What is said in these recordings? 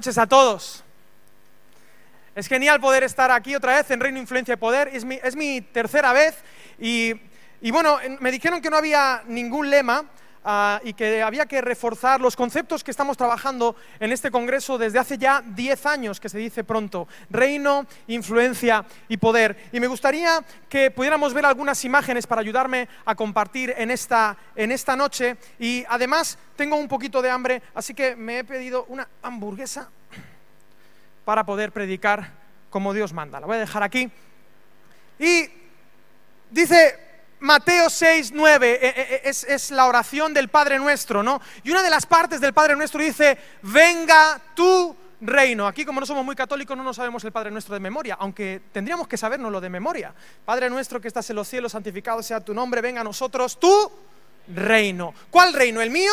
noches a todos. Es genial poder estar aquí otra vez en Reino Influencia y Poder. Es mi, es mi tercera vez y, y, bueno, me dijeron que no había ningún lema uh, y que había que reforzar los conceptos que estamos trabajando en este congreso desde hace ya 10 años, que se dice pronto. Reino, influencia y poder. Y me gustaría que pudiéramos ver algunas imágenes para ayudarme a compartir en esta, en esta noche. Y además tengo un poquito de hambre, así que me he pedido una hamburguesa para poder predicar como Dios manda. La voy a dejar aquí. Y dice Mateo 6, 9, es, es, la oración del Padre Nuestro, ¿no? Y una de las partes del Padre Nuestro dice, venga tu reino. Aquí como no somos muy católicos no nos sabemos el Padre Nuestro de memoria, aunque tendríamos que sabernoslo de memoria. Padre Nuestro que estás en los cielos, santificado sea tu nombre, venga a nosotros tu reino. ¿Cuál reino? ¿El mío?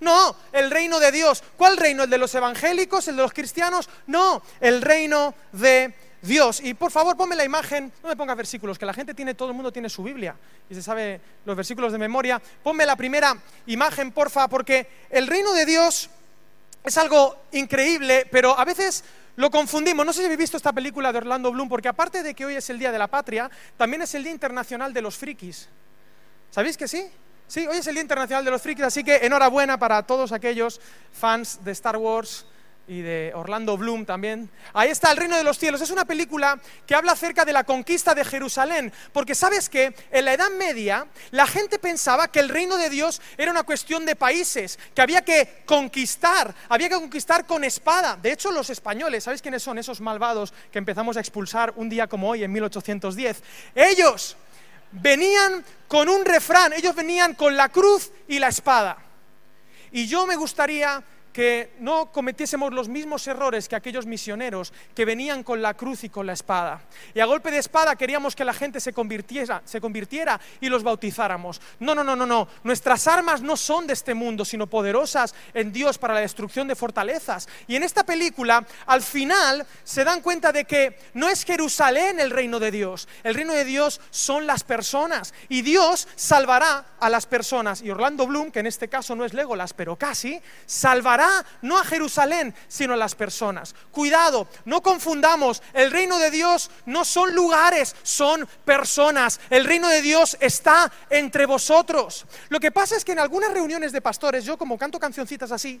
No, el reino de Dios. ¿Cuál reino? ¿El de los evangélicos? ¿El de los cristianos? No, el reino de Dios. Y por favor, ponme la imagen, no me pongas versículos, que la gente tiene, todo el mundo tiene su Biblia y se sabe los versículos de memoria. Ponme la primera imagen, porfa, porque el reino de Dios es algo increíble, pero a veces lo confundimos. No sé si habéis visto esta película de Orlando Bloom, porque aparte de que hoy es el Día de la Patria, también es el Día Internacional de los Frikis. ¿Sabéis que sí? Sí, hoy es el Día Internacional de los Frikis, así que enhorabuena para todos aquellos fans de Star Wars y de Orlando Bloom también. Ahí está El Reino de los Cielos. Es una película que habla acerca de la conquista de Jerusalén, porque sabes que en la Edad Media la gente pensaba que el reino de Dios era una cuestión de países, que había que conquistar, había que conquistar con espada. De hecho, los españoles, ¿sabéis quiénes son esos malvados que empezamos a expulsar un día como hoy, en 1810? Ellos venían con un refrán, ellos venían con la cruz y la espada. Y yo me gustaría que no cometiésemos los mismos errores que aquellos misioneros que venían con la cruz y con la espada. Y a golpe de espada queríamos que la gente se convirtiera, se convirtiera y los bautizáramos. No, no, no, no, no. Nuestras armas no son de este mundo, sino poderosas en Dios para la destrucción de fortalezas. Y en esta película, al final, se dan cuenta de que no es Jerusalén el reino de Dios. El reino de Dios son las personas. Y Dios salvará a las personas. Y Orlando Bloom, que en este caso no es Legolas, pero casi, salvará no a Jerusalén, sino a las personas. Cuidado, no confundamos, el reino de Dios no son lugares, son personas. El reino de Dios está entre vosotros. Lo que pasa es que en algunas reuniones de pastores, yo como canto cancioncitas así,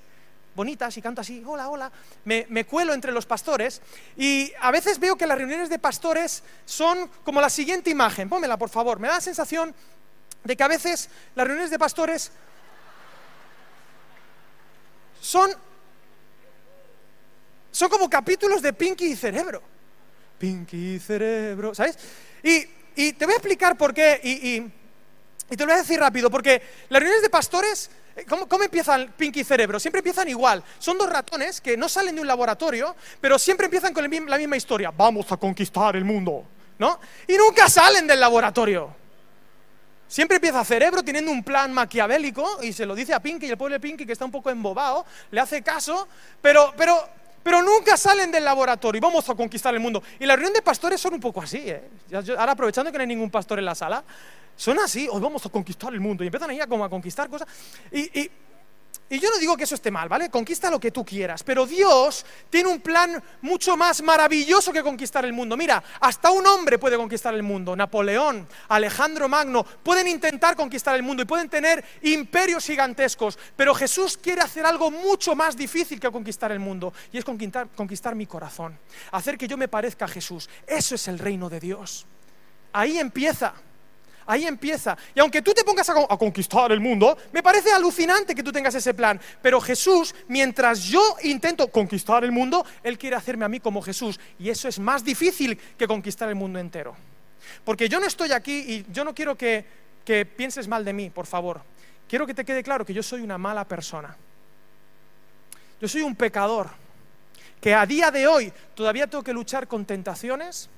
bonitas y canto así, hola, hola, me, cuelo entre los pastores y a veces veo que las reuniones de pastores son como la siguiente imagen, pónmela por favor, me da la sensación de que a veces las reuniones de pastores son, son como capítulos de Pinky y Cerebro. Pinky y Cerebro, ¿sabes? Y, y te voy a explicar por qué, y, y, te lo voy a decir rápido, porque las reuniones de pastores, eh, ¿cómo, ¿cómo, empiezan Pinky y Cerebro? Siempre empiezan igual. Son dos ratones que no salen de un laboratorio, pero siempre empiezan con la misma historia. Vamos a conquistar el mundo, ¿no? Y nunca salen del laboratorio. Siempre empieza cerebro teniendo un plan maquiavélico y se lo dice a Pinky y el pobre Pinky que está un poco embobado, le hace caso, pero, pero, pero nunca salen del laboratorio y vamos a conquistar el mundo. Y la reunión de pastores son un poco así, ¿eh? ahora aprovechando que no hay ningún pastor en la sala, son así, hoy vamos a conquistar el mundo y empiezan ahí a, como a conquistar cosas. Y, y yo no digo que eso esté mal, ¿vale? Conquista lo que tú quieras, pero Dios tiene un plan mucho más maravilloso que conquistar el mundo. Mira, hasta un hombre puede conquistar el mundo. Napoleón, Alejandro Magno, pueden intentar conquistar el mundo y pueden tener imperios gigantescos, pero Jesús quiere hacer algo mucho más difícil que conquistar el mundo, y es conquistar, conquistar mi corazón, hacer que yo me parezca a Jesús. Eso es el reino de Dios. Ahí empieza. Ahí empieza. Y aunque tú te pongas a, conquistar el mundo, me parece alucinante que tú tengas ese plan. Pero Jesús, mientras yo intento conquistar el mundo, Él quiere hacerme a mí como Jesús. Y eso es más difícil que conquistar el mundo entero. Porque yo no estoy aquí y yo no quiero que pienses mal de mí, por favor. Quiero que te quede claro que yo soy una mala persona. Yo soy un pecador. Que a día de hoy todavía tengo que luchar con tentaciones,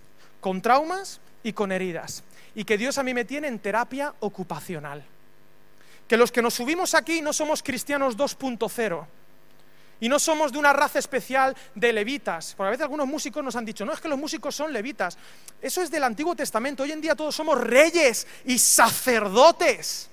con traumas y con heridas y que Dios a mí me tiene en terapia ocupacional. Que los que nos subimos aquí no somos cristianos 2.0 y no somos de una raza especial de levitas. Porque a veces algunos músicos nos han dicho, no es que los músicos son levitas. Eso es del Antiguo Testamento. Hoy en día todos somos reyes y sacerdotes.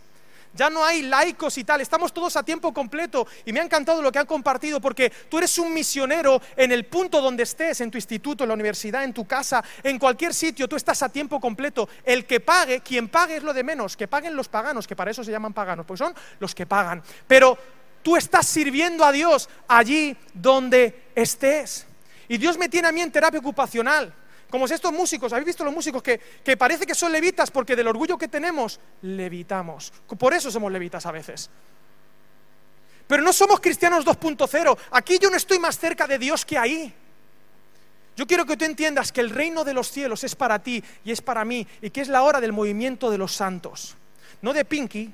Ya no hay laicos y tal, estamos todos a tiempo completo. Y me ha encantado lo que han compartido porque tú eres un misionero en el punto donde estés, en tu instituto, en la universidad, en tu casa, en cualquier sitio, tú estás a tiempo completo. El que pague, quien pague es lo de menos, que paguen los paganos, que para eso se llaman paganos, porque son los que pagan. Pero tú estás sirviendo a Dios allí donde estés. Y Dios me tiene a mí en terapia ocupacional. Como si estos músicos, ¿habéis visto los músicos que, que parece que son levitas porque del orgullo que tenemos, levitamos? Por eso somos levitas a veces. Pero no somos cristianos 2.0. Aquí yo no estoy más cerca de Dios que ahí. Yo quiero que tú entiendas que el reino de los cielos es para ti y es para mí y que es la hora del movimiento de los santos. No de Pinky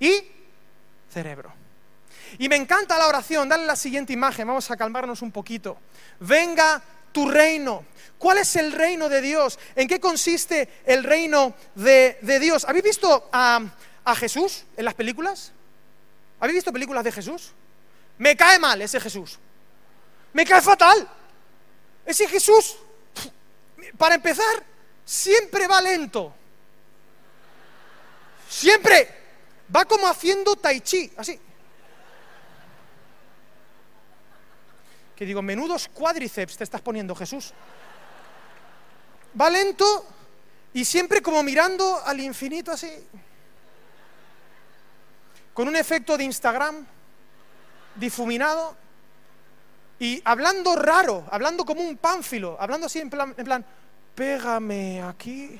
y cerebro. Y me encanta la oración. Dale la siguiente imagen. Vamos a calmarnos un poquito. Venga tu reino. ¿Cuál es el reino de Dios? ¿En qué consiste el reino de, Dios? ¿Habéis visto a, a Jesús en las películas? ¿Habéis visto películas de Jesús? Me cae mal ese Jesús. Me cae fatal. Ese Jesús, para empezar, siempre va lento. Siempre va como haciendo tai chi, así. Que digo, menudos cuádriceps te estás poniendo, Jesús va lento y siempre como mirando al infinito así. Con un efecto de Instagram difuminado y hablando raro, hablando como un pánfilo, hablando así en plan, en plan pégame aquí,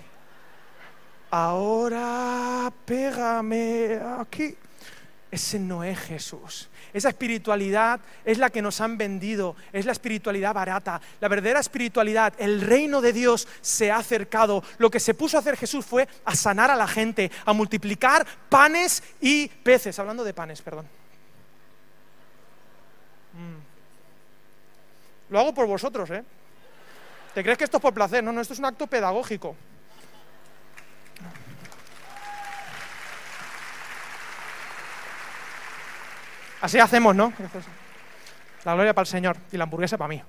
ahora pégame aquí. Ese no es Jesús. Esa espiritualidad es la que nos han vendido, es la espiritualidad barata. La verdadera espiritualidad, el reino de Dios se ha acercado. Lo que se puso a hacer Jesús fue a sanar a la gente, a multiplicar panes y peces. Hablando de panes, perdón. Mm. Lo hago por vosotros, ¿eh? ¿Te crees que esto es por placer? No, no, esto es un acto pedagógico. Así hacemos, ¿no? La gloria para el Señor y la hamburguesa para mí.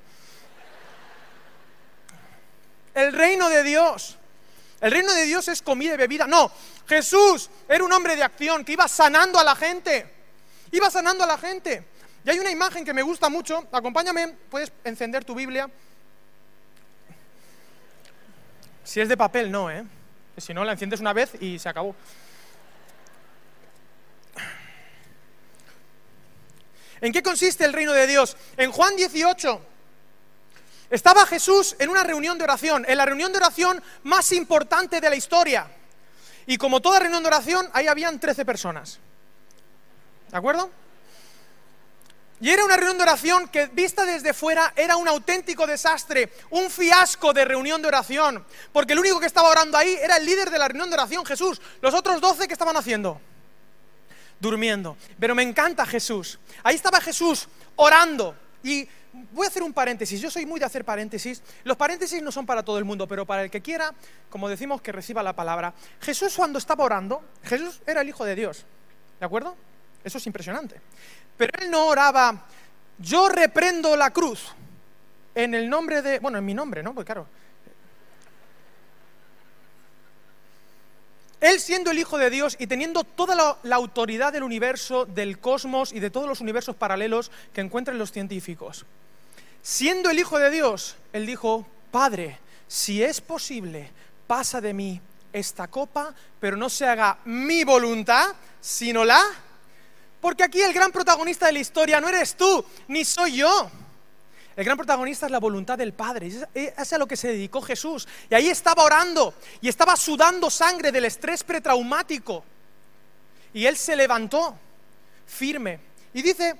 El reino de Dios. El reino de Dios es comida y bebida. No, Jesús era un hombre de acción que iba sanando a la gente. Iba sanando a la gente. Y hay una imagen que me gusta mucho. Acompáñame, puedes encender tu Biblia. Si es de papel, no, ¿eh? Si no, la enciendes una vez y se acabó. ¿En qué consiste el reino de Dios? En Juan 18 estaba Jesús en una reunión de oración, en la reunión de oración más importante de la historia. Y como toda reunión de oración, ahí habían 13 personas. ¿De acuerdo? Y era una reunión de oración que, vista desde fuera, era un auténtico desastre, un fiasco de reunión de oración. Porque el único que estaba orando ahí era el líder de la reunión de oración, Jesús. Los otros 12, ¿qué estaban haciendo? Durmiendo. Pero me encanta Jesús. Ahí estaba Jesús orando. Y voy a hacer un paréntesis. Yo soy muy de hacer paréntesis. Los paréntesis no son para todo el mundo, pero para el que quiera, como decimos, que reciba la palabra. Jesús cuando estaba orando, Jesús era el Hijo de Dios. ¿De acuerdo? Eso es impresionante. Pero él no oraba, yo reprendo la cruz en el nombre de, bueno, en mi nombre, ¿no? Pues claro, Él siendo el Hijo de Dios y teniendo toda la, autoridad del universo, del cosmos y de todos los universos paralelos que encuentran los científicos. Siendo el Hijo de Dios, Él dijo, Padre, si es posible, pasa de mí esta copa, pero no se haga mi voluntad, sino la... Porque aquí el gran protagonista de la historia no eres tú, ni soy yo. El gran protagonista es la voluntad del Padre. Es a lo que se dedicó Jesús. Y ahí estaba orando y estaba sudando sangre del estrés pretraumático. Y él se levantó firme. Y dice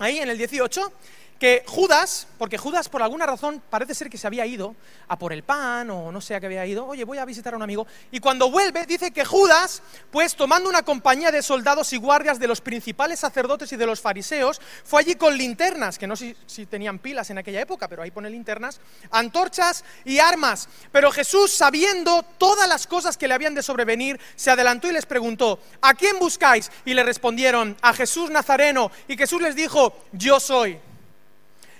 ahí en el 18 que Judas, porque Judas por alguna razón parece ser que se había ido a por el pan o no sé a qué había ido, oye, voy a visitar a un amigo, y cuando vuelve dice que Judas, pues tomando una compañía de soldados y guardias de los principales sacerdotes y de los fariseos, fue allí con linternas, que no sé si tenían pilas en aquella época, pero ahí pone linternas, antorchas y armas. Pero Jesús, sabiendo todas las cosas que le habían de sobrevenir, se adelantó y les preguntó, ¿a quién buscáis? Y le respondieron, a Jesús Nazareno. Y Jesús les dijo, yo soy.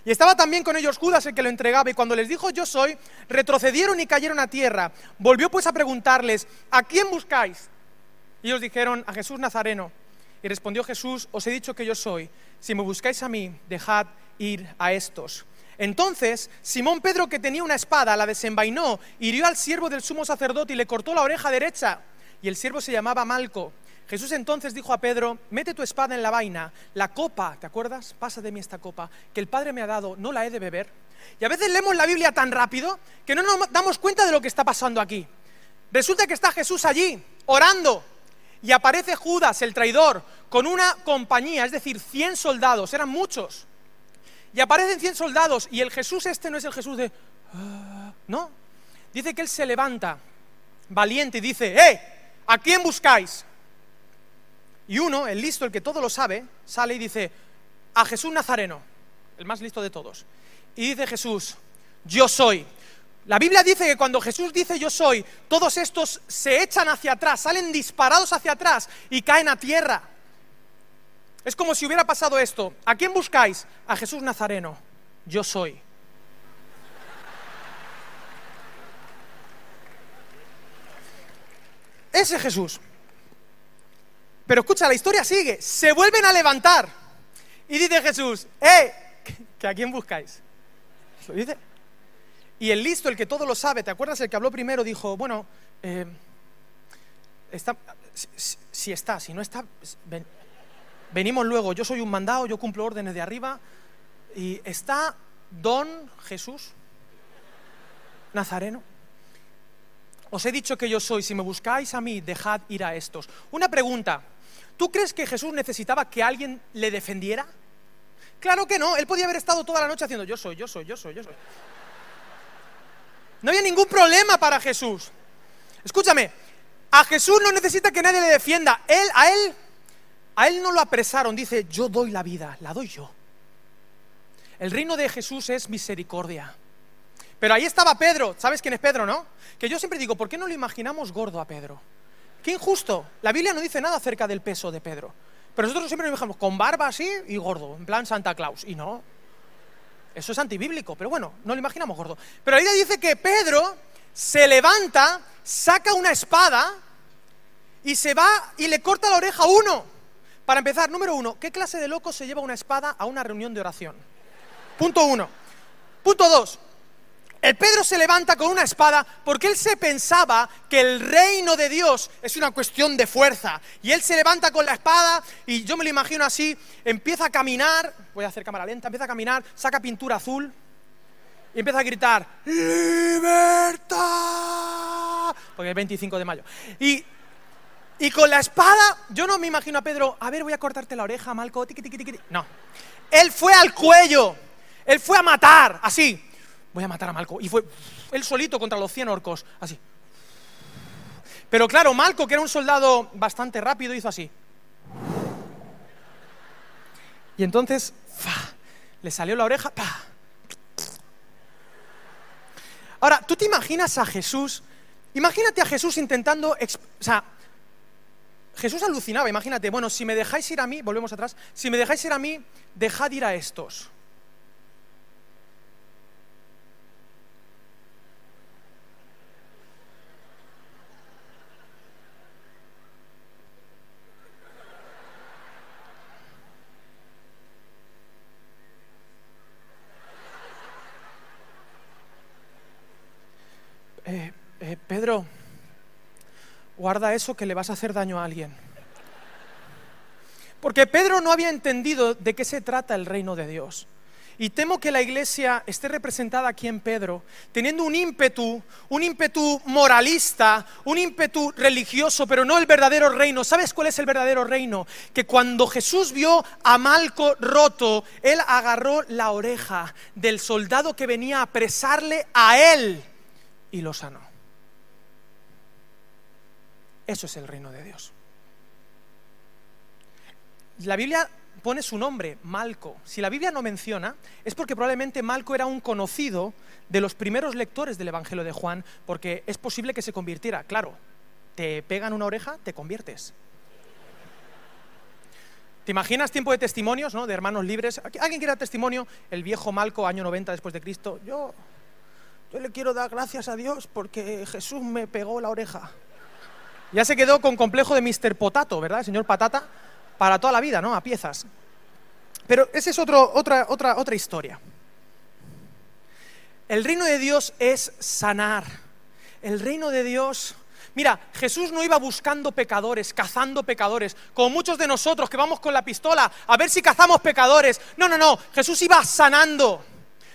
Y estaba también con ellos Judas el que lo entregaba, y cuando les dijo yo soy, retrocedieron y cayeron a tierra. Volvió pues a preguntarles, ¿a quién buscáis? Y ellos dijeron a Jesús Nazareno. Y respondió Jesús, os he dicho que yo soy. Si me buscáis a mí, dejad ir a estos. Entonces, Simón Pedro, que tenía una espada, la desenvainó, hirió al siervo del sumo sacerdote y le cortó la oreja derecha. Y el siervo se llamaba Malco. Jesús entonces dijo a Pedro, mete tu espada en la vaina, la copa, ¿te acuerdas? Pasa de mí esta copa, que el Padre me ha dado, ¿no la he de beber? Y a veces leemos la Biblia tan rápido que no nos damos cuenta de lo que está pasando aquí. Resulta que está Jesús allí, orando, y aparece Judas, el traidor, con una compañía, es decir, 100 soldados, eran muchos. Y aparecen 100 soldados y el Jesús este no es el Jesús de... "Ah", no, dice que él se levanta, valiente, y dice, ¡eh! ¿A quién buscáis? Y uno, el listo, el que todo lo sabe, sale y dice, a Jesús Nazareno, el más listo de todos. Y dice Jesús, yo soy. La Biblia dice que cuando Jesús dice yo soy, todos estos se echan hacia atrás, salen disparados hacia atrás y caen a tierra. Es como si hubiera pasado esto. ¿A quién buscáis? A Jesús Nazareno. Yo soy. Ese Jesús. Pero escucha, la historia sigue. Se vuelven a levantar. Y dice Jesús, ¡eh! ¿Que a quién buscáis? Lo dice. Y el listo, el que todo lo sabe, ¿te acuerdas? El que habló primero dijo, bueno, eh, está, si, está, si no está, ven- venimos luego. Yo soy un mandado, yo cumplo órdenes de arriba. Y está Don Jesús Nazareno. Os he dicho que yo soy, si me buscáis a mí, dejad ir a estos. Una pregunta, ¿tú crees que Jesús necesitaba que alguien le defendiera? Claro que no, él podía haber estado toda la noche haciendo yo soy, yo soy, yo soy, yo soy. No había ningún problema para Jesús. Escúchame, a Jesús no necesita que nadie le defienda. Él, a él, a él no lo apresaron. Dice, yo doy la vida, la doy yo. El reino de Jesús es misericordia. Pero ahí estaba Pedro. ¿Sabes quién es Pedro, no? Que yo siempre digo, ¿por qué no lo imaginamos gordo a Pedro? Qué injusto. La Biblia no dice nada acerca del peso de Pedro. Pero nosotros siempre lo imaginamos con barba así y gordo, en plan Santa Claus. Y no. Eso es antibíblico, pero bueno, no lo imaginamos gordo. Pero la Biblia dice que Pedro se levanta, saca una espada y se va y le corta la oreja a uno. Para empezar, número uno, ¿qué clase de loco se lleva una espada a una reunión de oración? Punto uno. Punto dos, el Pedro se levanta con una espada porque él se pensaba que el reino de Dios es una cuestión de fuerza. Y él se levanta con la espada y yo me lo imagino así, empieza a caminar, voy a hacer cámara lenta, empieza a caminar, saca pintura azul y empieza a gritar, ¡Libertad! Porque es 25 de mayo. Y, y con la espada, yo no me imagino a Pedro, a ver, voy a cortarte la oreja, Malco, tiqui, tiqui, tiqui. No. Él fue al cuello, él fue a matar, así voy a matar a Malco. Y fue él solito contra los 100 orcos, así. Pero claro, Malco, que era un soldado bastante rápido, hizo así. Y entonces, ¡fa! le salió la oreja. Ahora, ¿tú te imaginas a Jesús? Imagínate a Jesús intentando, o sea, Jesús alucinaba, imagínate, bueno, si me dejáis ir a mí, volvemos atrás, si me dejáis ir a mí, dejad ir a estos. Eh, eh, Pedro, guarda eso que le vas a hacer daño a alguien. Porque Pedro no había entendido de qué se trata el reino de Dios. Y temo que la iglesia esté representada aquí en Pedro, teniendo un ímpetu, un ímpetu moralista, un ímpetu religioso, pero no el verdadero reino. ¿Sabes cuál es el verdadero reino? Que cuando Jesús vio a Malco roto, él agarró la oreja del soldado que venía a apresarle a él y lo sanó. Eso es el reino de Dios. La Biblia pone su nombre, Malco. Si la Biblia no menciona, es porque probablemente Malco era un conocido de los primeros lectores del Evangelio de Juan, porque es posible que se convirtiera. Claro, te pegan una oreja, te conviertes. ¿Te imaginas tiempo de testimonios, ¿no? De hermanos libres. ¿Alguien quiere dar testimonio? El viejo Malco, año 90 después de Cristo. Yo, yo le quiero dar gracias a Dios porque Jesús me pegó la oreja. Ya se quedó con complejo de Mr. Potato, ¿verdad? El señor Patata, para toda la vida, ¿no? A piezas. Pero esa es otro, otra, otra, otra historia. El reino de Dios es sanar. El reino de Dios... Mira, Jesús no iba buscando pecadores, cazando pecadores, como muchos de nosotros que vamos con la pistola a ver si cazamos pecadores. No, no, no, Jesús iba sanando,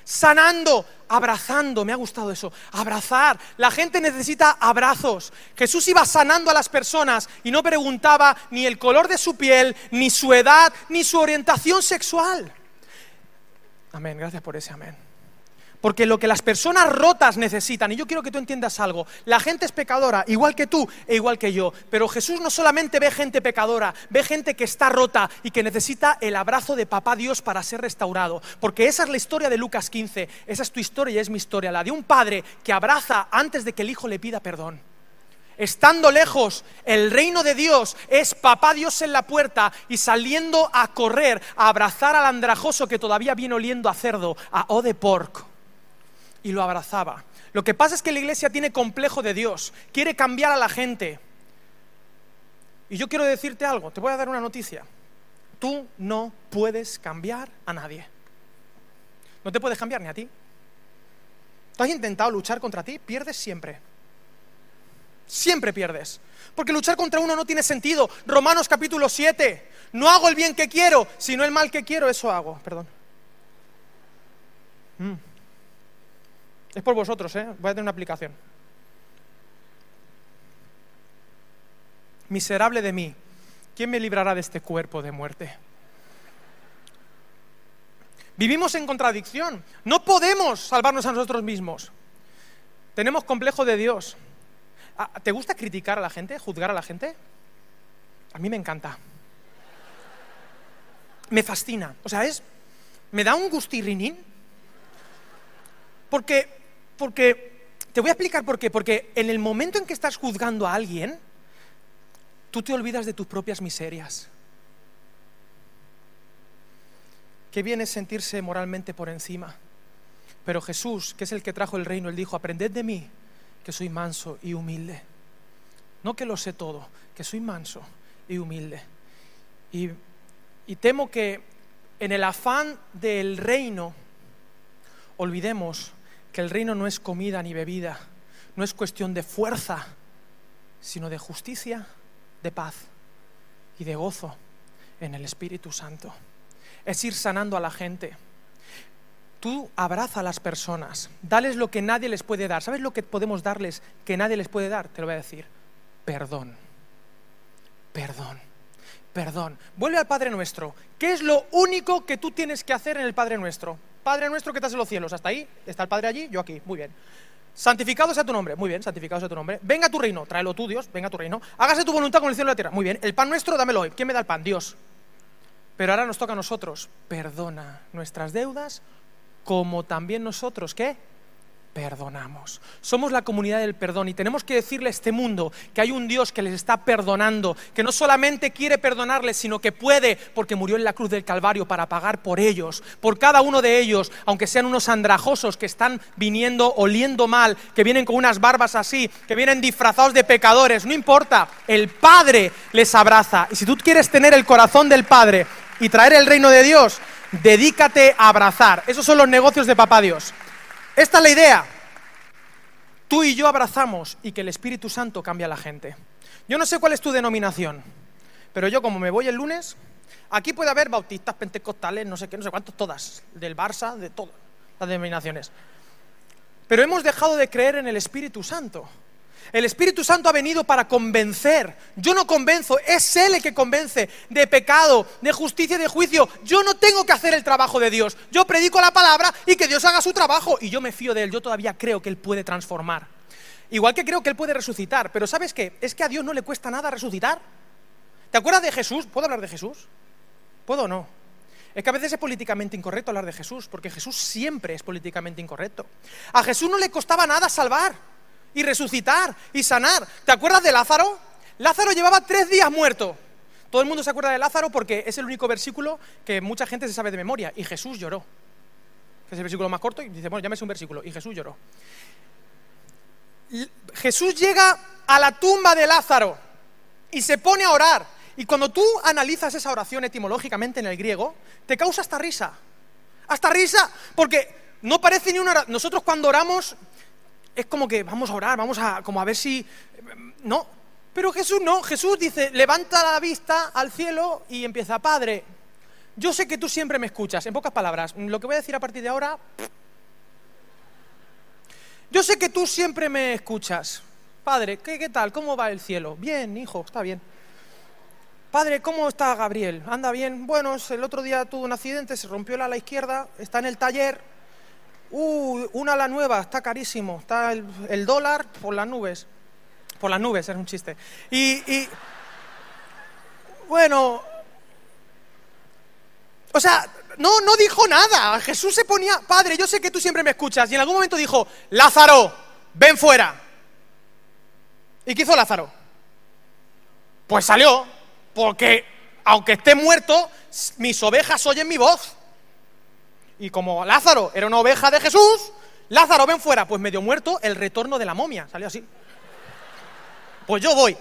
sanando, abrazando, me ha gustado eso, abrazar. La gente necesita abrazos. Jesús iba sanando a las personas y no preguntaba ni el color de su piel, ni su edad, ni su orientación sexual. Amén, gracias por ese amén. Porque lo que las personas rotas necesitan, y yo quiero que tú entiendas algo, la gente es pecadora, igual que tú e igual que yo, pero Jesús no solamente ve gente pecadora, ve gente que está rota y que necesita el abrazo de papá Dios para ser restaurado. Porque esa es la historia de Lucas 15, esa es tu historia y es mi historia, la de un padre que abraza antes de que el hijo le pida perdón. Estando lejos, el reino de Dios es papá Dios en la puerta y saliendo a correr, a abrazar al andrajoso que todavía viene oliendo a cerdo, a o de porco y lo abrazaba. Lo que pasa es que la iglesia tiene complejo de Dios, quiere cambiar a la gente. Y yo quiero decirte algo, te voy a dar una noticia. Tú no puedes cambiar a nadie. No te puedes cambiar ni a ti. ¿Tú has intentado luchar contra ti? Pierdes siempre. Siempre pierdes. Porque luchar contra uno no tiene sentido. Romanos capítulo 7. No hago el bien que quiero, sino el mal que quiero, eso hago. Perdón. Mm. Es por vosotros, ¿eh? Voy a tener una aplicación. Miserable de mí, ¿quién me librará de este cuerpo de muerte? Vivimos en contradicción. No podemos salvarnos a nosotros mismos. Tenemos complejo de Dios. Ah, ¿Te gusta criticar a la gente, juzgar a la gente? A mí me encanta. Me fascina. O sea, es. Me da un gustirrinín. Porque porque, te voy a explicar por qué. Porque en el momento en que estás juzgando a alguien, tú te olvidas de tus propias miserias. Qué bien es sentirse moralmente por encima. Pero Jesús, que es el que trajo el reino, él dijo, aprended de mí, que soy manso y humilde. No que lo sé todo, que soy manso y humilde. Y, y temo que en el afán del reino olvidemos que el reino no es comida ni bebida, no es cuestión de fuerza, sino de justicia, de paz y de gozo en el Espíritu Santo. Es ir sanando a la gente. Tú abraza a las personas, dales lo que nadie les puede dar. ¿Sabes lo que podemos darles que nadie les puede dar? Te lo voy a decir. Perdón. Perdón. Perdón. Vuelve al Padre Nuestro. ¿Qué es lo único que tú tienes que hacer en el Padre Nuestro? Padre nuestro que estás en los cielos, hasta ahí, está el Padre allí, yo aquí, muy bien. Santificado sea tu nombre, muy bien, santificado sea tu nombre. Venga tu reino, tráelo tú, Dios, venga tu reino. Hágase tu voluntad con el cielo y la tierra, muy bien. El pan nuestro, dámelo hoy. ¿Quién me da el pan? Dios. Pero ahora nos toca a nosotros, perdona nuestras deudas como también nosotros, ¿qué? Perdonamos. Somos la comunidad del perdón y tenemos que decirle a este mundo que hay un Dios que les está perdonando, que no solamente quiere perdonarles, sino que puede, porque murió en la cruz del Calvario para pagar por ellos, por cada uno de ellos, aunque sean unos andrajosos que están viniendo oliendo mal, que vienen con unas barbas así, que vienen disfrazados de pecadores, no importa, el Padre les abraza. Y si tú quieres tener el corazón del Padre y traer el reino de Dios, dedícate a abrazar. Esos son los negocios de Papá Dios. Esta es la idea. Tú y yo abrazamos y que el Espíritu Santo cambie a la gente. Yo no sé cuál es tu denominación, pero yo como me voy el lunes, aquí puede haber bautistas, pentecostales, no sé qué, no sé cuántos, todas, del Barça, de todas las denominaciones. Pero hemos dejado de creer en el Espíritu Santo. El Espíritu Santo ha venido para convencer. Yo no convenzo, es Él el que convence de pecado, de justicia y de juicio. Yo no tengo que hacer el trabajo de Dios. Yo predico la palabra y que Dios haga su trabajo. Y yo me fío de Él. Yo todavía creo que Él puede transformar. Igual que creo que Él puede resucitar. Pero ¿sabes qué? Es que a Dios no le cuesta nada resucitar. ¿Te acuerdas de Jesús? ¿Puedo hablar de Jesús? ¿Puedo o no? Es que a veces es políticamente incorrecto hablar de Jesús, porque Jesús siempre es políticamente incorrecto. A Jesús no le costaba nada salvar y resucitar y sanar. ¿Te acuerdas de Lázaro? Lázaro llevaba tres días muerto. Todo el mundo se acuerda de Lázaro porque es el único versículo que mucha gente se sabe de memoria. Y Jesús lloró. Es el versículo más corto y dice, bueno, llámese un versículo. Y Jesús lloró. Jesús llega a la tumba de Lázaro. y se pone a orar. Y cuando tú analizas esa oración etimológicamente en el griego, te causa hasta risa. Hasta risa, porque no parece ni una... Nosotros cuando oramos es como que vamos a orar, vamos a como a ver si... No, pero Jesús no, Jesús dice, levanta la vista al cielo y empieza, Padre, yo sé que tú siempre me escuchas, en pocas palabras, lo que voy a decir a partir de ahora... Yo sé que tú siempre me escuchas. Padre, ¿qué, ¿qué tal? ¿Cómo va el cielo? Bien, hijo, está bien. Padre, ¿cómo está Gabriel? ¿Anda bien? Bueno, el otro día tuvo un accidente, se rompió la ala izquierda, está en el taller. Uh, una ala nueva, está carísimo. Está el, dólar por las nubes. Por las nubes, es un chiste. Y, y, bueno, o sea, no, no dijo nada. Jesús se ponía, Padre, yo sé que tú siempre me escuchas. Y en algún momento dijo, Lázaro, ven fuera. ¿Y qué hizo Lázaro? Pues salió porque aunque esté muerto, mis ovejas oyen mi voz. Y como Lázaro era una oveja de Jesús, Lázaro, ven fuera, pues medio muerto, el retorno de la momia, salió así. Pues yo voy.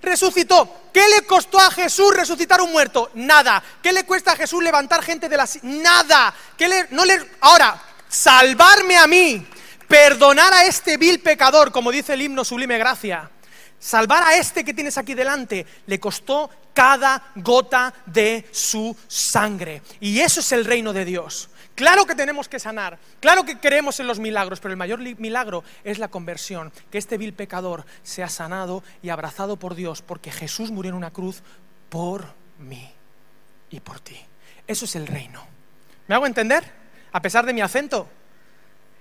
Resucitó. ¿Qué le costó a Jesús resucitar un muerto? Nada. ¿Qué le cuesta a Jesús levantar gente de la Nada. ¿Qué le no le ahora salvarme a mí, perdonar a este vil pecador, como dice el himno Sublime Gracia? Salvar a este que tienes aquí delante le costó cada gota de su sangre. Y eso es el reino de Dios. Claro que tenemos que sanar, claro que creemos en los milagros, pero el mayor milagro es la conversión, que este vil pecador sea sanado y abrazado por Dios, porque Jesús murió en una cruz por mí y por ti. Eso es el reino. ¿Me hago entender? A pesar de mi acento,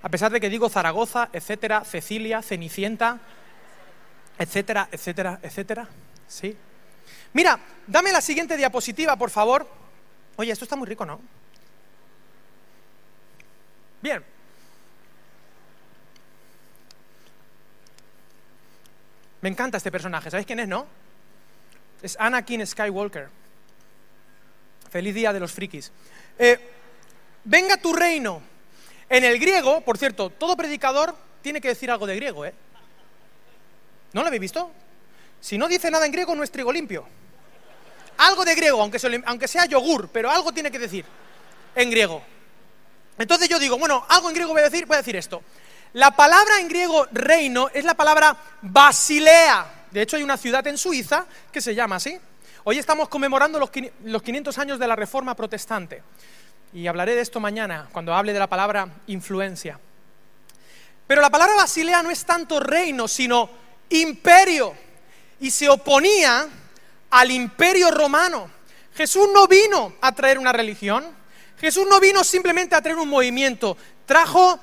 a pesar de que digo Zaragoza, etcétera, Cecilia, Cenicienta, etcétera, etcétera, etcétera. ¿Sí? Mira, dame la siguiente diapositiva, por favor. Oye, esto está muy rico, ¿no? Bien. Me encanta este personaje. ¿Sabéis quién es, no? Es Anakin Skywalker. Feliz día de los frikis. Eh, venga tu reino. En el griego, por cierto, todo predicador tiene que decir algo de griego, ¿eh? ¿No lo habéis visto? Si no dice nada en griego, no es trigo limpio. Algo de griego, aunque, aunque sea yogur, pero algo tiene que decir en griego. Entonces yo digo, bueno, algo en griego voy a decir, voy a decir esto. La palabra en griego reino es la palabra Basilea. De hecho, hay una ciudad en Suiza que se llama así. Hoy estamos conmemorando los 500 años de la Reforma Protestante. Y hablaré de esto mañana, cuando hable de la palabra influencia. Pero la palabra Basilea no es tanto reino, sino imperio. Y se oponía al imperio romano. Jesús no vino a traer una religión, Jesús no vino simplemente a traer un movimiento, trajo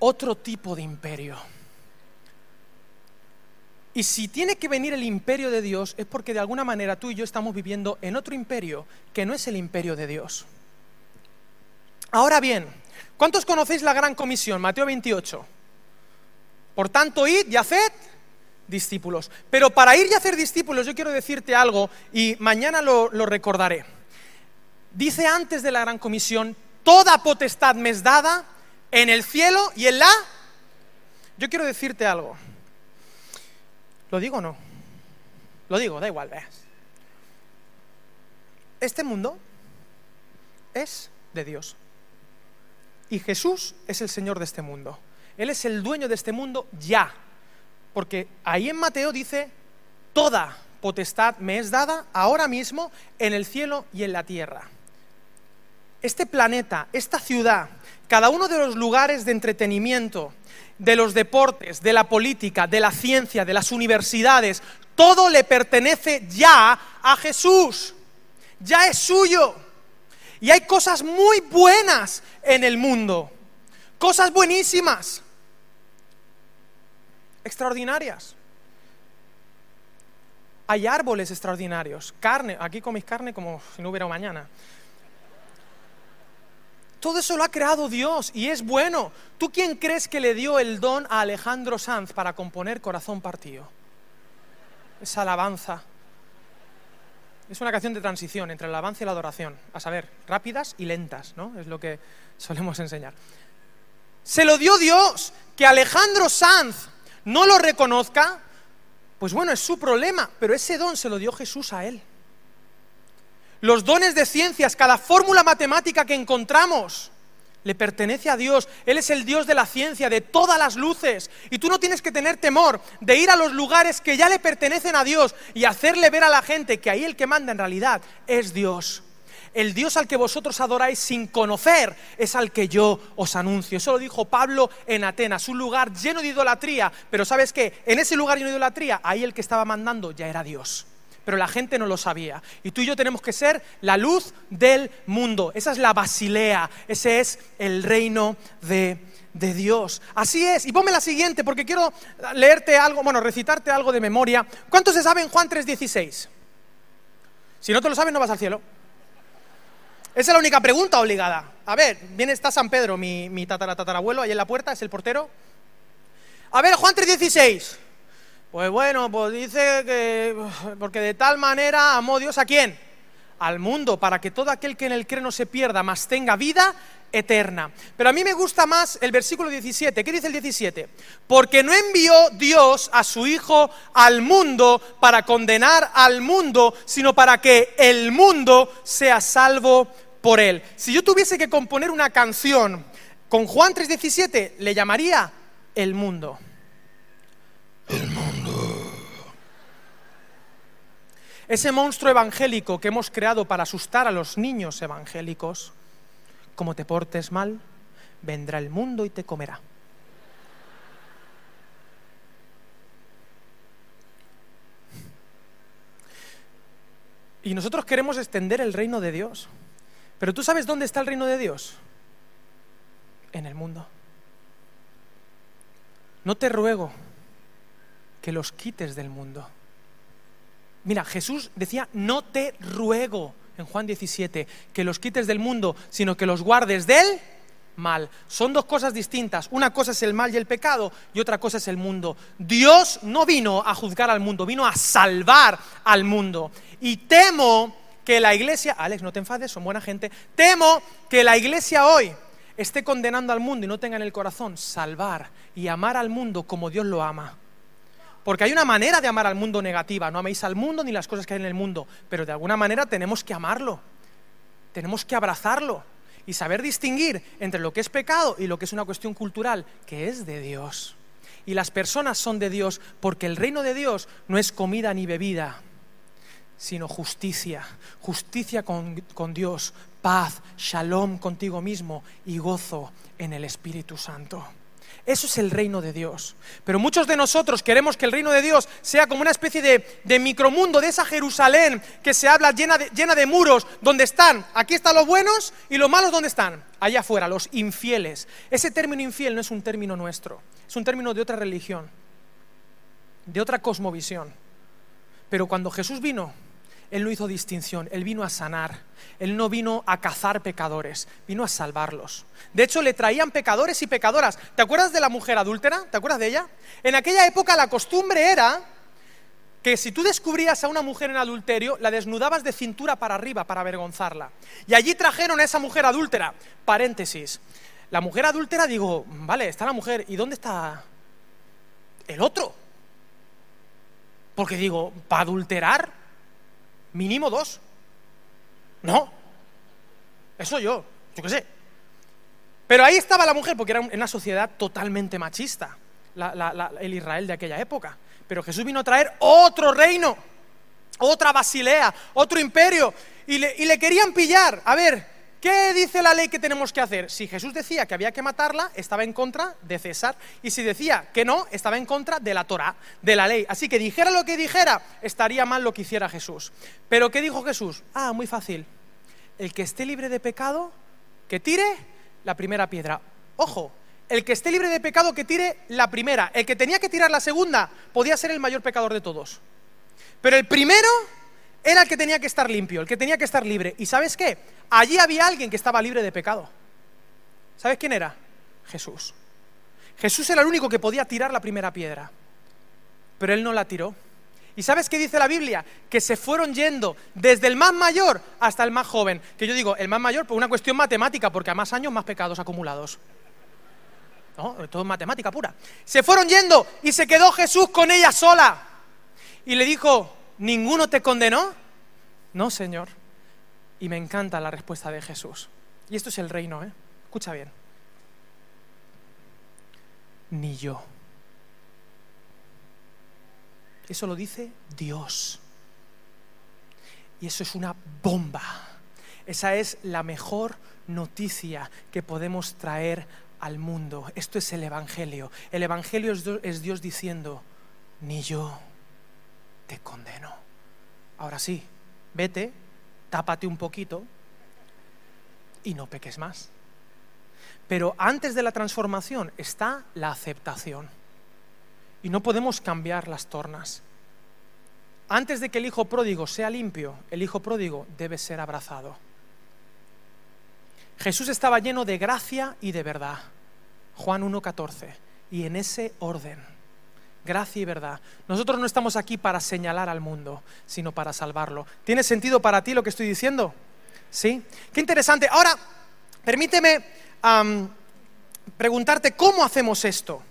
otro tipo de imperio. Y si tiene que venir el imperio de Dios es porque de alguna manera tú y yo estamos viviendo en otro imperio que no es el imperio de Dios. Ahora bien, ¿cuántos conocéis la gran comisión? Mateo 28. Por tanto, id y haced discípulos. Pero para ir y hacer discípulos yo quiero decirte algo y mañana lo, recordaré. Dice antes de la gran comisión, toda potestad me es dada en el cielo y en la... Yo quiero decirte algo. ¿Lo digo o no? Lo digo, da igual, veas. Este mundo es de Dios. Y Jesús es el Señor de este mundo. Él es el dueño de este mundo ya. Porque ahí en Mateo dice, toda potestad me es dada ahora mismo en el cielo y en la tierra. Este planeta, esta ciudad, cada uno de los lugares de entretenimiento, de los deportes, de la política, de la ciencia, de las universidades, todo le pertenece ya a Jesús. Ya es suyo. Y hay cosas muy buenas en el mundo. Cosas buenísimas extraordinarias. Hay árboles extraordinarios, carne, aquí coméis carne como si no hubiera mañana. Todo eso lo ha creado Dios y es bueno. ¿Tú quién crees que le dio el don a Alejandro Sanz para componer Corazón Partido? Esa alabanza. Es una canción de transición entre la alabanza y la adoración. A saber, rápidas y lentas, ¿no? Es lo que solemos enseñar. Se lo dio Dios. Que Alejandro Sanz no lo reconozca, pues bueno, es su problema, pero ese don se lo dio Jesús a él. Los dones de ciencias, cada fórmula matemática que encontramos, le pertenece a Dios. Él es el Dios de la ciencia, de todas las luces. Y tú no tienes que tener temor de ir a los lugares que ya le pertenecen a Dios y hacerle ver a la gente que ahí el que manda en realidad es Dios. El Dios al que vosotros adoráis sin conocer es al que yo os anuncio. Eso lo dijo Pablo en Atenas, un lugar lleno de idolatría. Pero sabes qué, en ese lugar lleno de idolatría, ahí el que estaba mandando ya era Dios pero la gente no lo sabía. Y tú y yo tenemos que ser la luz del mundo. Esa es la basilea, ese es el reino de, de Dios. Así es. Y ponme la siguiente, porque quiero leerte algo, bueno, recitarte algo de memoria. ¿Cuántos se saben Juan 3:16? Si no te lo sabes, no vas al cielo. Esa es la única pregunta obligada. A ver, viene, está San Pedro, mi, mi tatarabuelo, ahí en la puerta, es el portero. A ver, Juan 3:16. Pues bueno, pues dice que, porque de tal manera amó Dios a quién? Al mundo, para que todo aquel que en él cree no se pierda, mas tenga vida eterna. Pero a mí me gusta más el versículo 17. ¿Qué dice el 17? Porque no envió Dios a su Hijo al mundo para condenar al mundo, sino para que el mundo sea salvo por él. Si yo tuviese que componer una canción con Juan 3:17, le llamaría El mundo. El mundo. Ese monstruo evangélico que hemos creado para asustar a los niños evangélicos, como te portes mal, vendrá el mundo y te comerá. Y nosotros queremos extender el reino de Dios. Pero tú sabes dónde está el reino de Dios? En el mundo. No te ruego que los quites del mundo Mira, Jesús decía, no te ruego en Juan 17 que los quites del mundo, sino que los guardes del mal. Son dos cosas distintas. Una cosa es el mal y el pecado y otra cosa es el mundo. Dios no vino a juzgar al mundo, vino a salvar al mundo. Y temo que la iglesia, Alex, no te enfades, son buena gente, temo que la iglesia hoy esté condenando al mundo y no tenga en el corazón salvar y amar al mundo como Dios lo ama. Porque hay una manera de amar al mundo negativa. No améis al mundo ni las cosas que hay en el mundo. Pero de alguna manera tenemos que amarlo. Tenemos que abrazarlo. Y saber distinguir entre lo que es pecado y lo que es una cuestión cultural, que es de Dios. Y las personas son de Dios porque el reino de Dios no es comida ni bebida, sino justicia. Justicia con, con Dios, paz, shalom contigo mismo y gozo en el Espíritu Santo. Eso es el reino de Dios. Pero muchos de nosotros queremos que el reino de Dios sea como una especie de, micromundo, de esa Jerusalén que se habla llena de, llena de muros, donde están, aquí están los buenos y los malos, ¿dónde están? Allá afuera, los infieles. Ese término infiel no es un término nuestro, es un término de otra religión, de otra cosmovisión. Pero cuando Jesús vino, Él no hizo distinción, Él vino a sanar él no vino a cazar pecadores, vino a salvarlos. De hecho, le traían pecadores y pecadoras. ¿Te acuerdas de la mujer adúltera? ¿Te acuerdas de ella? En aquella época la costumbre era que si tú descubrías a una mujer en adulterio, la desnudabas de cintura para arriba para avergonzarla. Y allí trajeron a esa mujer adúltera. Paréntesis. La mujer adúltera, digo, vale, está la mujer, ¿y dónde está el otro? Porque digo, para adulterar, mínimo dos. No, eso yo, yo qué sé. Pero ahí estaba la mujer, porque era una sociedad totalmente machista, el Israel de aquella época. Pero Jesús vino a traer otro reino, otra Basilea, otro imperio, y le, y le querían pillar. A ver, ¿Qué dice la ley que tenemos que hacer? Si Jesús decía que había que matarla, estaba en contra de César. Y si decía que no, estaba en contra de la Torah, de la ley. Así que dijera lo que dijera, estaría mal lo que hiciera Jesús. Pero ¿qué dijo Jesús? Ah, muy fácil. El que esté libre de pecado, que tire la primera piedra. Ojo, el que esté libre de pecado, que tire la primera. El que tenía que tirar la segunda, podía ser el mayor pecador de todos. Pero el primero era el que tenía que estar limpio, el que tenía que estar libre. ¿Y sabes qué? Allí había alguien que estaba libre de pecado. ¿Sabes quién era? Jesús. Jesús era el único que podía tirar la primera piedra, pero él no la tiró. ¿Y sabes qué dice la Biblia? Que se fueron yendo desde el más mayor hasta el más joven. Que yo digo, el más mayor por una cuestión matemática, porque a más años más pecados acumulados. No, todo es matemática pura. Se fueron yendo y se quedó Jesús con ella sola. Y le dijo, ¿ninguno te condenó? No, Señor. Y me encanta la respuesta de Jesús. Y esto es el reino, ¿eh? Escucha bien. Ni yo. Eso lo dice Dios. Y eso es una bomba. Esa es la mejor noticia que podemos traer al mundo. Esto es el Evangelio. El Evangelio es Dios diciendo, ni yo te condeno. Ahora sí, vete, tápate un poquito y no peques más. Pero antes de la transformación está la aceptación. Y no podemos cambiar las tornas. Antes de que el hijo pródigo sea limpio, el hijo pródigo debe ser abrazado. Jesús estaba lleno de gracia y de verdad. Juan 1.14. Y en ese orden, gracia y verdad. Nosotros no estamos aquí para señalar al mundo, sino para salvarlo. ¿Tiene sentido para ti lo que estoy diciendo? ¿Sí? Qué interesante. Ahora, permíteme preguntarte cómo hacemos esto.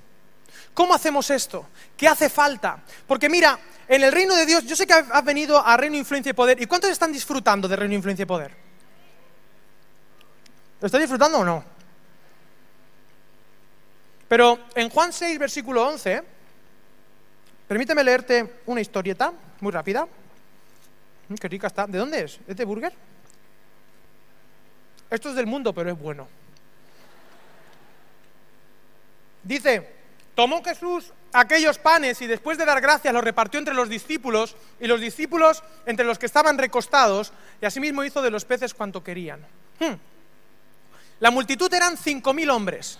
¿Cómo hacemos esto? ¿Qué hace falta? Porque mira, en el reino de Dios, yo sé que has venido a Reino, Influencia y Poder. ¿Y cuántos están disfrutando de Reino, Influencia y Poder? ¿Lo están disfrutando o no? Pero en Juan 6, versículo 11, permíteme leerte una historieta muy rápida. Mm, qué rica está. ¿De dónde es? ¿Es de Burger? Esto es del mundo, pero es bueno. Dice, tomó Jesús aquellos panes y después de dar gracias los repartió entre los discípulos y los discípulos entre los que estaban recostados y asimismo hizo de los peces cuanto querían. Hmm. La multitud eran cinco mil hombres.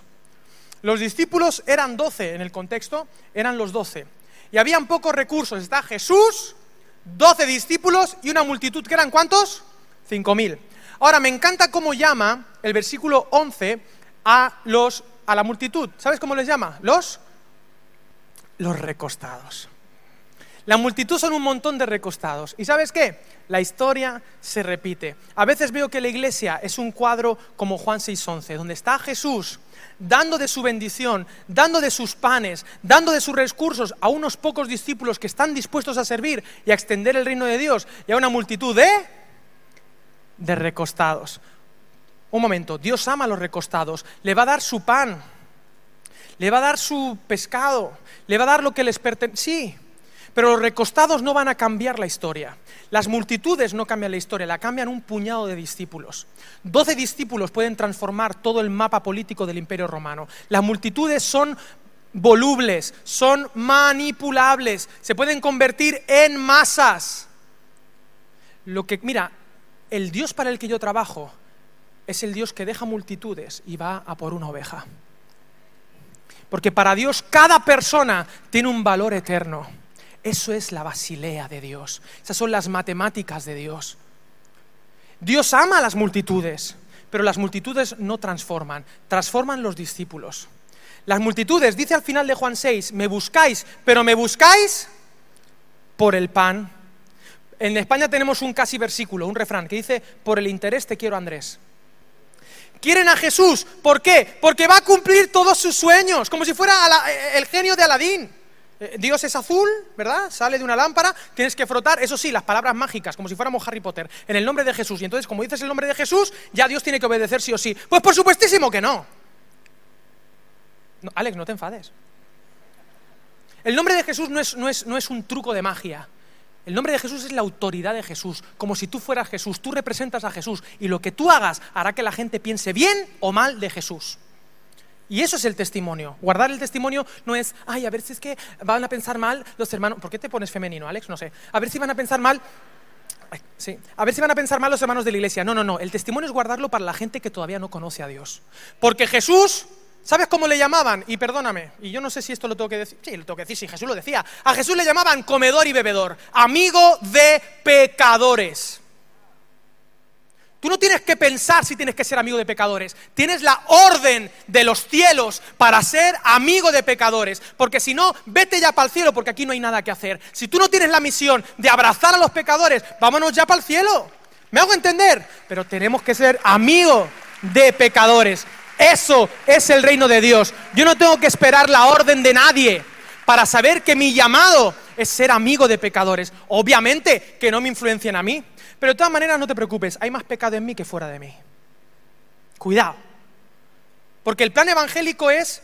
Los discípulos eran doce, en el contexto eran los doce. Y habían pocos recursos. Está Jesús, doce discípulos y una multitud que eran ¿cuántos? Cinco mil. Ahora, me encanta cómo llama el versículo 11 a, los, a la multitud. ¿Sabes cómo les llama? Los, los recostados. La multitud son un montón de recostados. ¿Y sabes qué? La historia se repite. A veces veo que la iglesia es un cuadro como Juan 6.11, donde está Jesús dando de su bendición, dando de sus panes, dando de sus recursos a unos pocos discípulos que están dispuestos a servir y a extender el reino de Dios y a una multitud de de recostados. Un momento, Dios ama a los recostados, le va a dar su pan, le va a dar su pescado, le va a dar lo que les pertenece. Sí, pero los recostados no van a cambiar la historia. Las multitudes no cambian la historia, la cambian un puñado de discípulos. Doce discípulos pueden transformar todo el mapa político del imperio romano. Las multitudes son volubles, son manipulables, se pueden convertir en masas. Lo que, mira, el Dios para el que yo trabajo es el Dios que deja multitudes y va a por una oveja. Porque para Dios cada persona tiene un valor eterno. Eso es la basilea de Dios. Esas son las matemáticas de Dios. Dios ama a las multitudes, pero las multitudes no transforman, transforman los discípulos. Las multitudes, dice al final de Juan 6, me buscáis, pero me buscáis por el pan en España tenemos un casi versículo, un refrán, que dice, por el interés te quiero Andrés. Quieren a Jesús, ¿por qué? Porque va a cumplir todos sus sueños, como si fuera el genio de Aladín. Eh, Dios es azul, ¿verdad? Sale de una lámpara, tienes que frotar, eso sí, las palabras mágicas, como si fuéramos Harry Potter, en el nombre de Jesús. Y entonces, como dices el nombre de Jesús, ya Dios tiene que obedecer sí o sí. Pues por supuestísimo que no. no Alex, no te enfades. El nombre de Jesús no es, no es, no es un truco de magia. El nombre de Jesús es la autoridad de Jesús, como si tú fueras Jesús, tú representas a Jesús y lo que tú hagas hará que la gente piense bien o mal de Jesús. Y eso es el testimonio. Guardar el testimonio no es, ay, a ver si es que van a pensar mal los hermanos. ¿Por qué te pones femenino, Alex? No sé. A ver si van a pensar mal. sí. A ver si van a pensar mal los hermanos de la iglesia. No, no, no. El testimonio es guardarlo para la gente que todavía no conoce a Dios. Porque Jesús ¿Sabes cómo le llamaban? Y perdóname, y yo no sé si esto lo tengo que decir. Sí, lo tengo que decir, sí, Jesús lo decía. A Jesús le llamaban comedor y bebedor, amigo de pecadores. Tú no tienes que pensar si tienes que ser amigo de pecadores. Tienes la orden de los cielos para ser amigo de pecadores. Porque si no, vete ya para el cielo porque aquí no hay nada que hacer. Si tú no tienes la misión de abrazar a los pecadores, vámonos ya para el cielo. ¿Me hago entender? Pero tenemos que ser amigos de pecadores. Eso es el reino de Dios. Yo no tengo que esperar la orden de nadie para saber que mi llamado es ser amigo de pecadores. Obviamente que no me influencien a mí, pero de todas maneras no te preocupes, hay más pecado en mí que fuera de mí. Cuidado, porque el plan evangélico es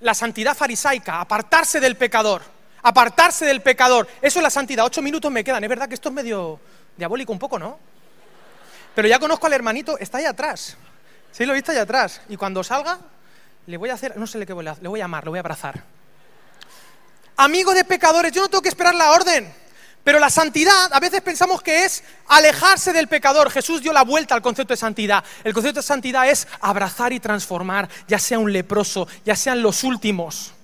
la santidad farisaica, apartarse del pecador, apartarse del pecador. Eso es la santidad. Ocho minutos me quedan. Es verdad que esto es medio diabólico un poco, ¿no? Pero ya conozco al hermanito, está ahí atrás. Sí, lo he visto allá atrás. Y cuando salga, le voy a hacer, no sé le qué voy a le voy a amar, lo voy a abrazar. Amigo de pecadores, yo no tengo que esperar la orden. Pero la santidad, a veces pensamos que es alejarse del pecador. Jesús dio la vuelta al concepto de santidad. El concepto de santidad es abrazar y transformar, ya sea un leproso, ya sean los últimos,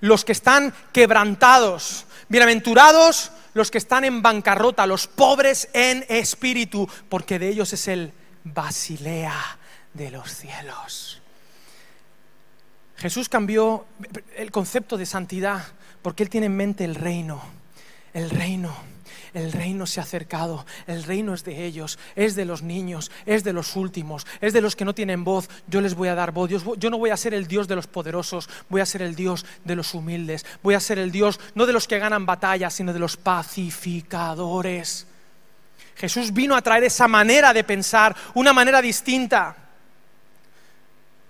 los que están quebrantados. Bienaventurados los que están en bancarrota, los pobres en espíritu, porque de ellos es el Basilea de los cielos. Jesús cambió el concepto de santidad porque Él tiene en mente el reino, el reino. El reino se ha acercado, el reino es de ellos, es de los niños, es de los últimos, es de los que no tienen voz. Yo les voy a dar voz. Yo, no voy a ser el Dios de los poderosos, voy a ser el Dios de los humildes. Voy a ser el Dios no de los que ganan batallas, sino de los pacificadores. Jesús vino a traer esa manera de pensar, una manera distinta,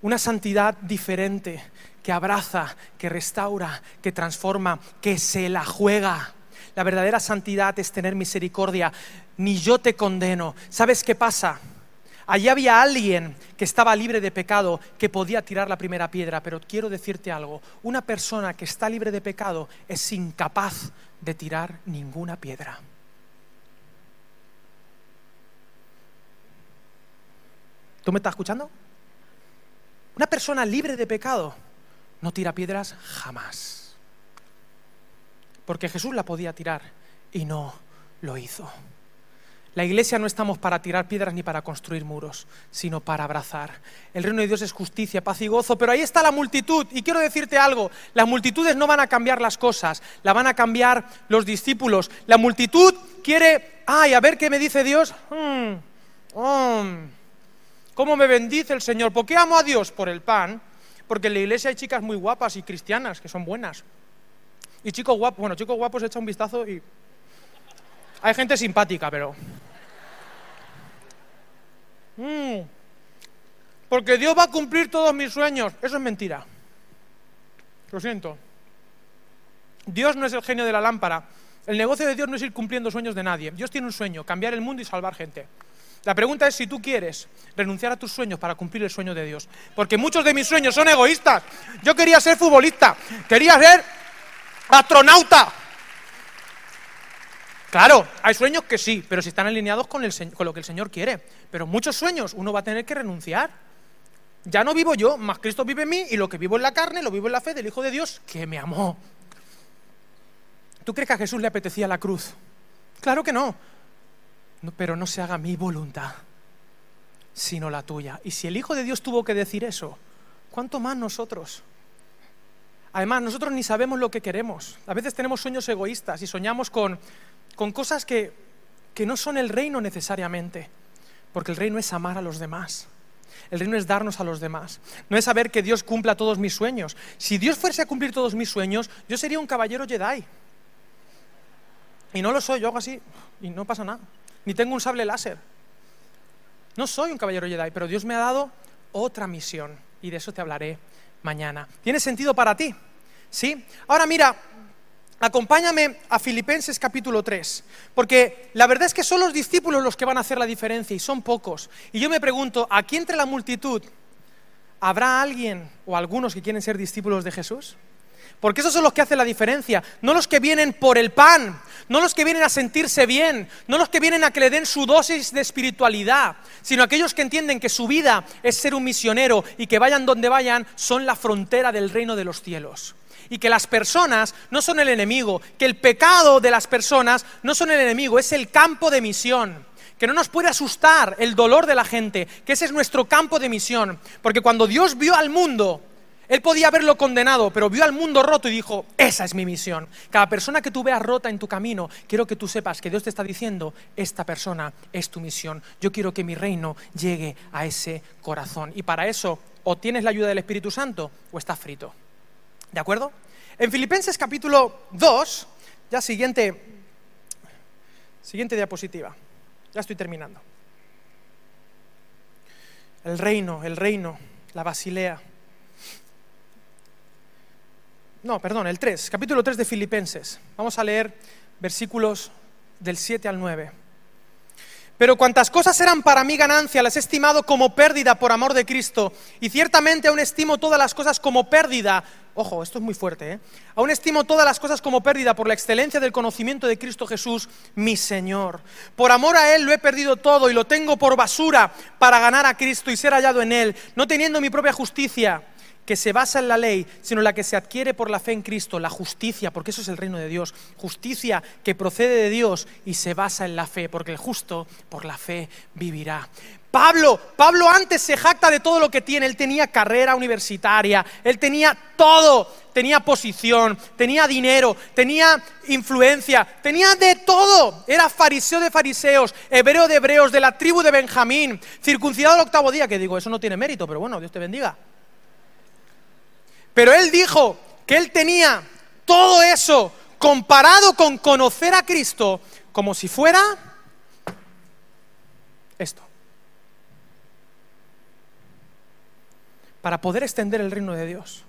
una santidad diferente que abraza, que restaura, que transforma, que se la juega. La verdadera santidad es tener misericordia. Ni yo te condeno. ¿Sabes qué pasa? Allí había alguien que estaba libre de pecado, que podía tirar la primera piedra, pero quiero decirte algo, una persona que está libre de pecado es incapaz de tirar ninguna piedra. ¿Tú me estás escuchando? Una persona libre de pecado no tira piedras jamás porque Jesús la podía tirar y no lo hizo. La iglesia no estamos para tirar piedras ni para construir muros, sino para abrazar. El reino de Dios es justicia, paz y gozo, pero ahí está la multitud. Y quiero decirte algo, las multitudes no van a cambiar las cosas, la van a cambiar los discípulos. La multitud quiere, ay, a ver qué me dice Dios. Hmm, hmm, ¿Cómo me bendice el Señor? ¿Por qué amo a Dios? Por el pan. Porque en la iglesia hay chicas muy guapas y cristianas que son buenas. Y chicos guapos, bueno, chicos guapos echa un vistazo y. Hay gente simpática, pero. Mm. porque Dios va a cumplir todos mis sueños. Eso es mentira. Lo siento. Dios no es el genio de la lámpara. El negocio de Dios no es ir cumpliendo sueños de nadie. Dios tiene un sueño, cambiar el mundo y salvar gente. La pregunta es si tú quieres renunciar a tus sueños para cumplir el sueño de Dios. Porque muchos de mis sueños son egoístas. Yo quería ser futbolista, quería ser astronauta. Claro, hay sueños que sí, pero si están alineados con, lo que el Señor quiere. Pero muchos sueños uno va a tener que renunciar. Ya no vivo yo, más Cristo vive en mí y lo que vivo en la carne lo vivo en la fe del Hijo de Dios que me amó. ¿Tú crees que a Jesús le apetecía la cruz? Claro que no. no. Pero no se haga mi voluntad, sino la tuya. Y si el Hijo de Dios tuvo que decir eso, ¿cuánto más nosotros? Además, nosotros ni sabemos lo que queremos. A veces tenemos sueños egoístas y soñamos con, cosas que, que no son el reino necesariamente, porque el reino es amar a los demás. El reino es darnos a los demás. No es saber que Dios cumpla todos mis sueños. Si Dios fuese a cumplir todos mis sueños, yo sería un caballero Jedi. Y no lo soy, yo hago así y no pasa nada. Ni tengo un sable láser. No soy un caballero Jedi, pero Dios me ha dado otra misión y de eso te hablaré mañana. ¿Tiene sentido para ti? ¿Sí? Ahora mira, acompáñame a Filipenses capítulo 3, porque la verdad es que son los discípulos los que van a hacer la diferencia y son pocos. Y yo me pregunto, ¿aquí entre la multitud habrá alguien o algunos que quieren ser discípulos de Jesús? Porque esos son los que hacen la diferencia, no los que vienen por el pan, no los que vienen a sentirse bien, no los que vienen a que le den su dosis de espiritualidad, sino aquellos que entienden que su vida es ser un misionero y que vayan donde vayan son la frontera del reino de los cielos. Y que las personas no son el enemigo, que el pecado de las personas no son el enemigo, es el campo de misión que no nos puede asustar el dolor de la gente, que ese es nuestro campo de misión. Porque cuando Dios vio al mundo, él podía haberlo condenado, pero vio al mundo roto y dijo, esa es mi misión. Cada persona que tú veas rota en tu camino, quiero que tú sepas que Dios te está diciendo, esta persona es tu misión. Yo quiero que mi reino llegue a ese corazón. Y para eso, o tienes la ayuda del Espíritu Santo o estás frito. ¿De acuerdo? En Filipenses capítulo 2, ya siguiente, siguiente diapositiva, ya estoy terminando. El reino, el reino, la Basilea. No, perdón, el 3, capítulo 3 de Filipenses. Vamos a leer versículos del 7 al 9. Pero cuantas cosas eran para mí ganancia, las he estimado como pérdida por amor de Cristo. Y ciertamente aún estimo todas las cosas como pérdida. Ojo, esto es muy fuerte, ¿eh? Aún estimo todas las cosas como pérdida por la excelencia del conocimiento de Cristo Jesús, mi Señor. Por amor a Él lo he perdido todo y lo tengo por basura para ganar a Cristo y ser hallado en Él, no teniendo mi propia justicia que se basa en la ley, sino la que se adquiere por la fe en Cristo, la justicia, porque eso es el reino de Dios, justicia que procede de Dios y se basa en la fe, porque el justo por la fe vivirá. Pablo, Pablo antes se jacta de todo lo que tiene, él tenía carrera universitaria, él tenía todo, tenía posición, tenía dinero, tenía influencia, tenía de todo. Era fariseo de fariseos, hebreo de hebreos, de la tribu de Benjamín, circuncidado al octavo día, que digo, eso no tiene mérito, pero bueno, Dios te bendiga. Pero él dijo que él tenía todo eso comparado con conocer a Cristo como si fuera esto. Para poder extender el reino de Dios.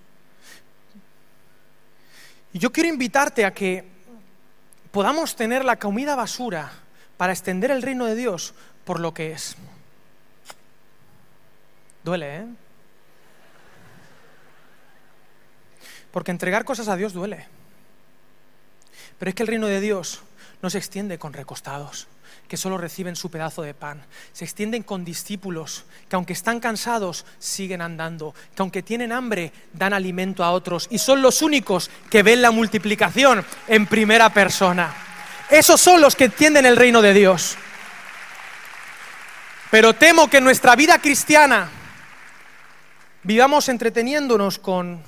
Y yo quiero invitarte a que podamos tener la comida basura para extender el reino de Dios por lo que es. Duele, ¿eh? Porque entregar cosas a Dios duele. Pero es que el reino de Dios no se extiende con recostados, que solo reciben su pedazo de pan. Se extienden con discípulos que aunque están cansados, siguen andando, que aunque tienen hambre, dan alimento a otros y son los únicos que ven la multiplicación en primera persona. Esos son los que entienden el reino de Dios. Pero temo que en nuestra vida cristiana vivamos entreteniéndonos con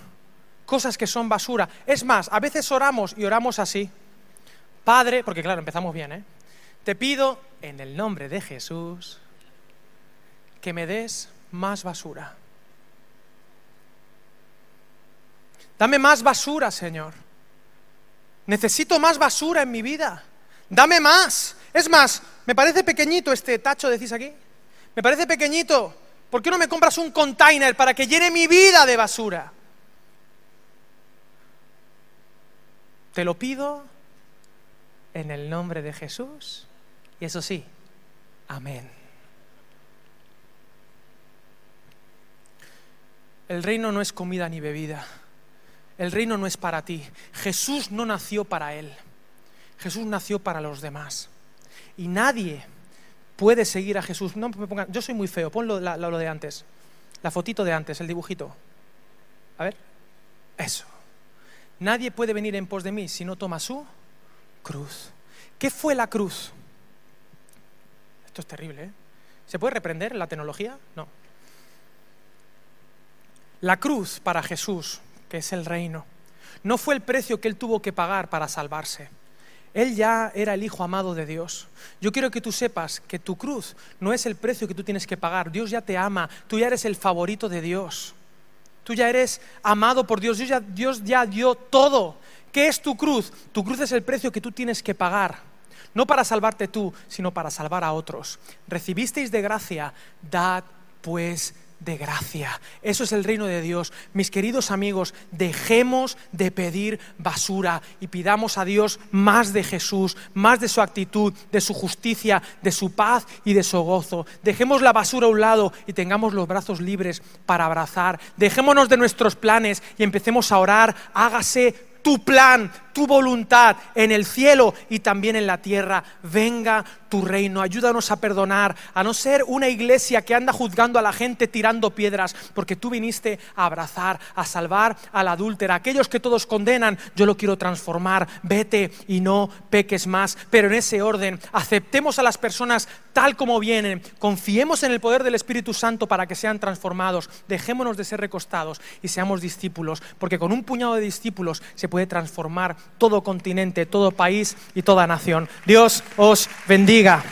cosas que son basura. Es más, a veces oramos y oramos así. Padre, porque claro, empezamos bien, ¿eh? Te pido en el nombre de Jesús que me des más basura. Dame más basura, Señor. Necesito más basura en mi vida. Dame más. Es más, me parece pequeñito este tacho, decís aquí. Me parece pequeñito. ¿Por qué no me compras un container para que llene mi vida de basura? Te lo pido en el nombre de Jesús. Y eso sí, amén. El reino no es comida ni bebida. El reino no es para ti. Jesús no nació para él. Jesús nació para los demás. Y nadie puede seguir a Jesús. No me pongan, yo soy muy feo, ponlo lo de antes. La fotito de antes, el dibujito. A ver. Eso. Nadie puede venir en pos de mí si no toma su cruz. ¿Qué fue la cruz? Esto es terrible, ¿eh? ¿Se puede reprender la tecnología? No. La cruz para Jesús, que es el reino, no fue el precio que él tuvo que pagar para salvarse. Él ya era el Hijo amado de Dios. Yo quiero que tú sepas que tu cruz no es el precio que tú tienes que pagar. Dios ya te ama, tú ya eres el favorito de Dios. Tú ya eres amado por Dios. Dios ya, Dios ya dio todo. ¿Qué es tu cruz? Tu cruz es el precio que tú tienes que pagar. No para salvarte tú, sino para salvar a otros. Recibisteis de gracia, dad pues de gracia. Eso es el reino de Dios. Mis queridos amigos, dejemos de pedir basura y pidamos a Dios más de Jesús, más de su actitud, de su justicia, de su paz y de su gozo. Dejemos la basura a un lado y tengamos los brazos libres para abrazar. Dejémonos de nuestros planes y empecemos a orar. Hágase tu plan, tu voluntad en el cielo y también en la tierra. Venga tu reino, ayúdanos a perdonar, a no ser una iglesia que anda juzgando a la gente tirando piedras, porque tú viniste a abrazar, a salvar a la. Aquellos que todos condenan, yo lo quiero transformar. Vete y no peques más, pero en ese orden, aceptemos a las personas tal como vienen, confiemos en el poder del Espíritu Santo para que sean transformados, dejémonos de ser recostados y seamos discípulos, porque con un puñado de discípulos se puede transformar todo continente, todo país y toda nación. Dios os bendiga.